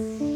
Bye.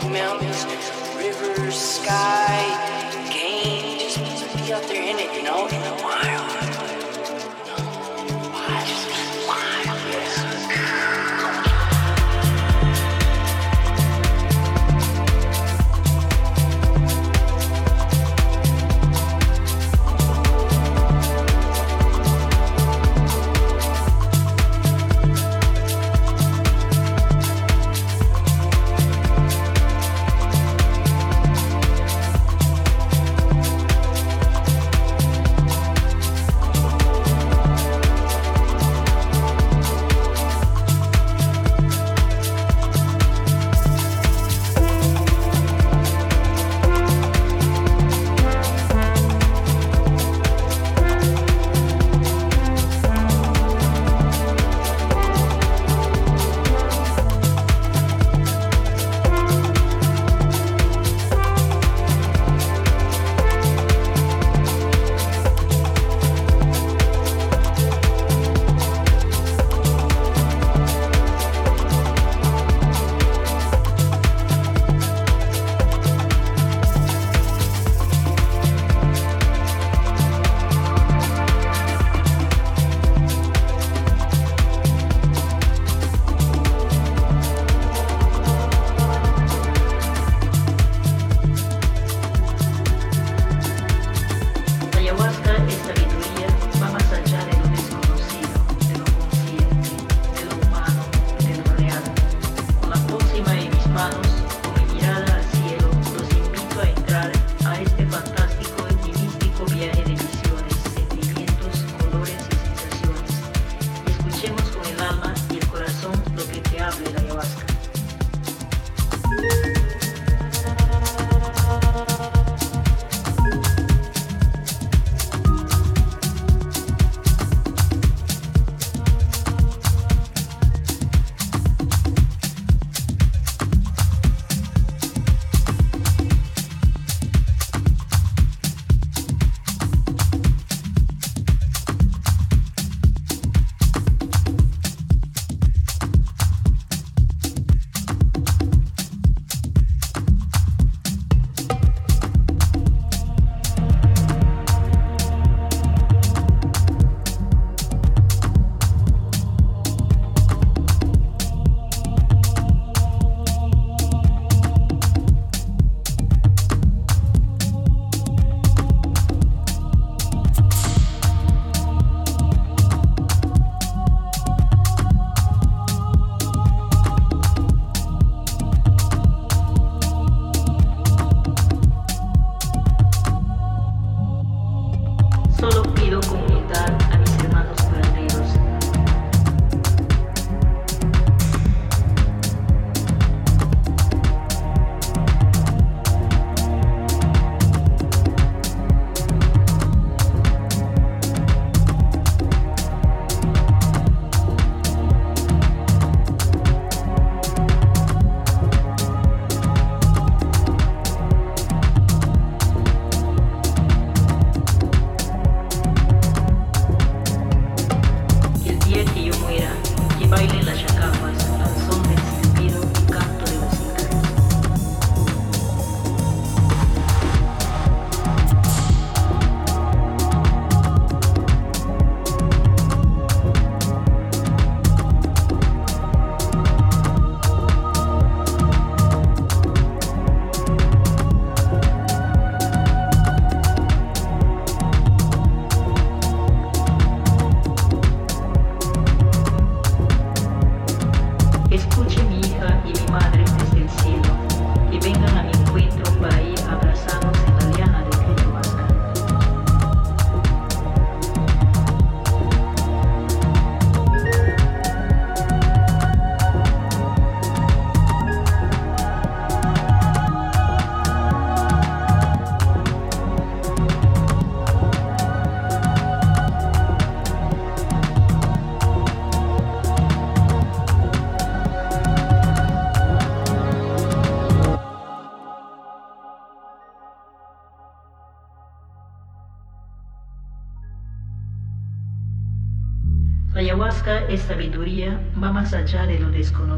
big mountains, rivers, sky, game. Just be out there in it, you know, in the wild.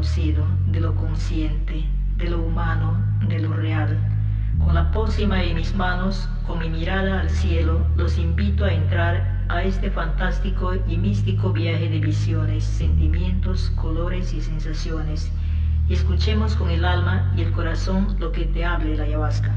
De lo consciente, de lo humano, de lo real. Con la pócima en mis manos, con mi mirada al cielo, los invito a entrar a este fantástico y místico viaje de visiones, sentimientos, colores y sensaciones. Y escuchemos con el alma y el corazón lo que te hable la ayahuasca.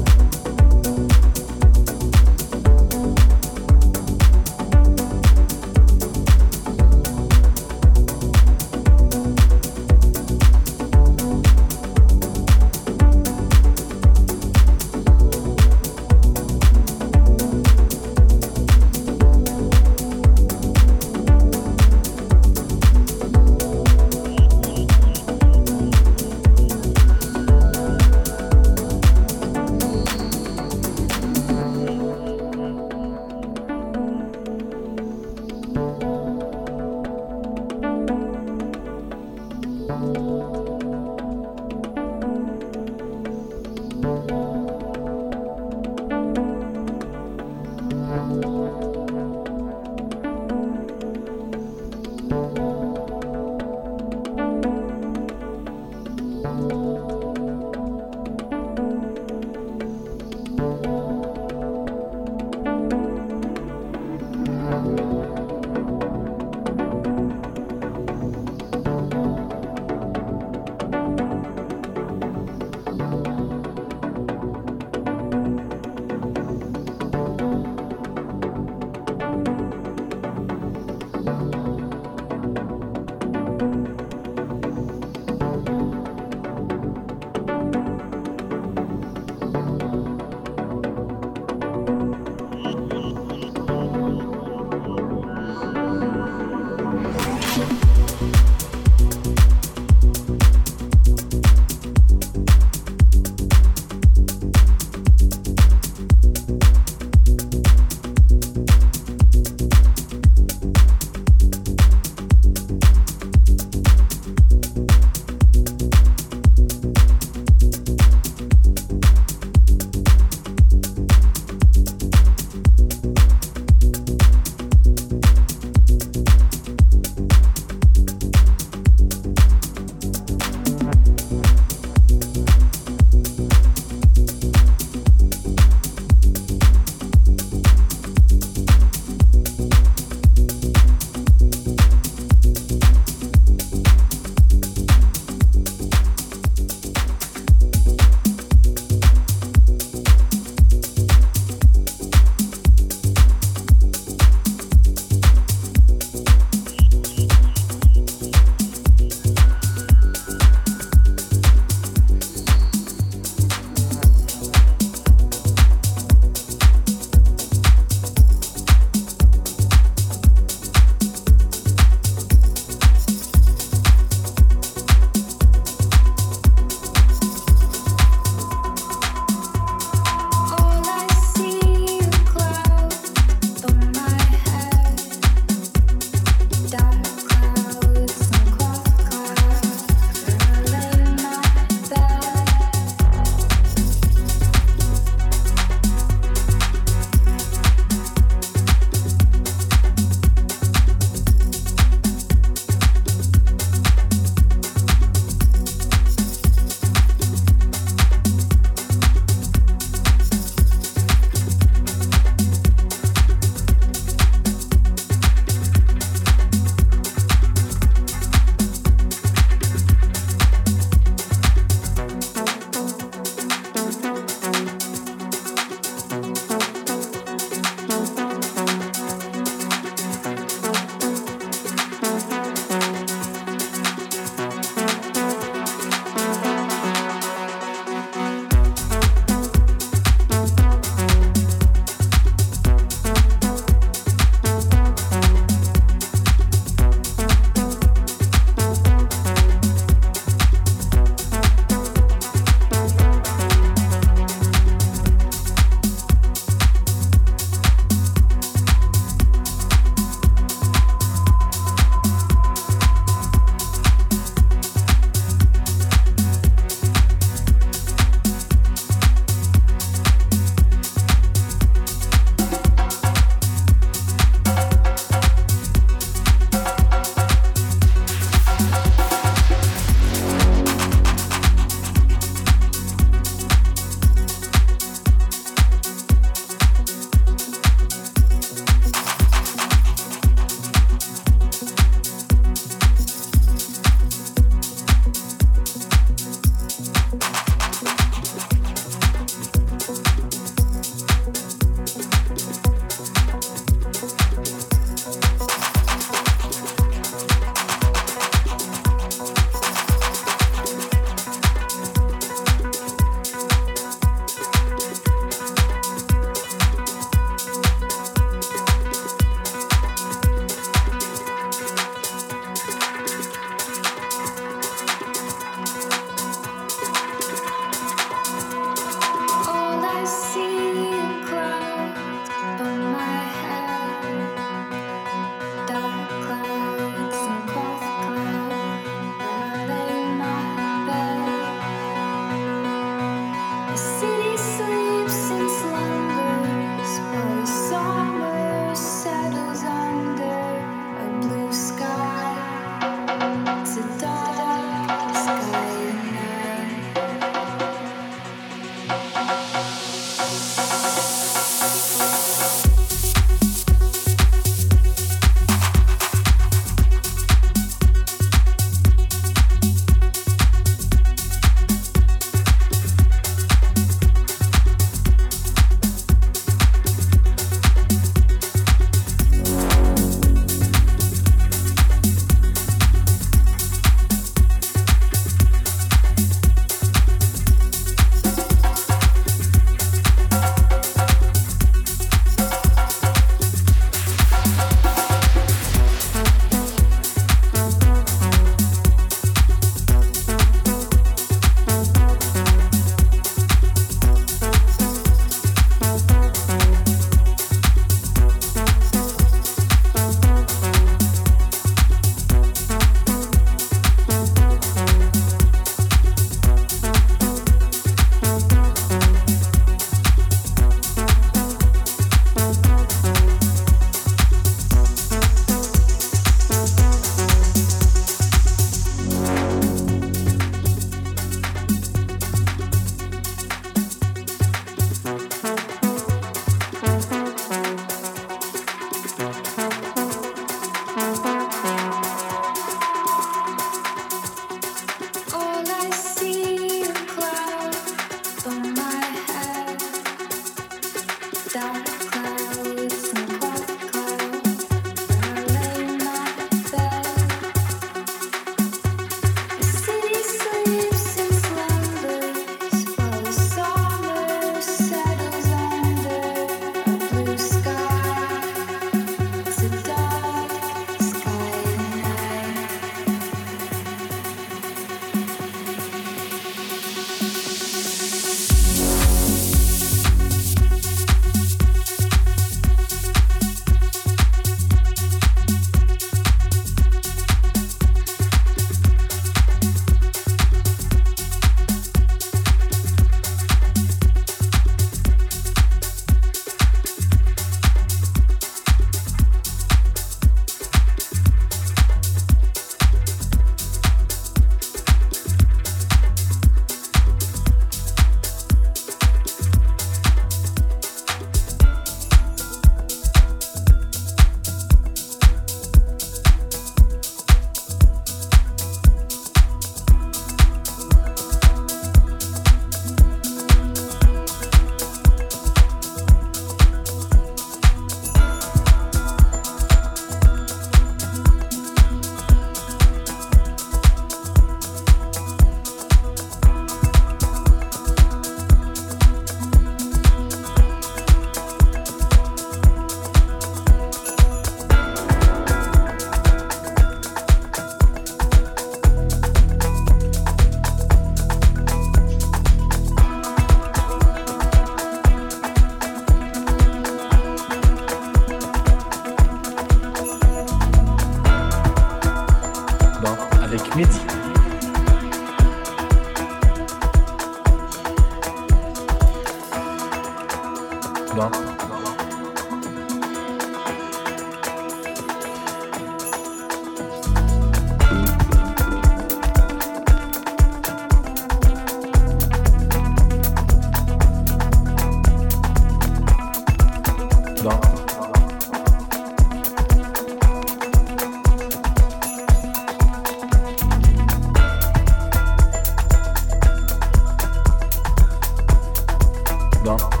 감사합니다.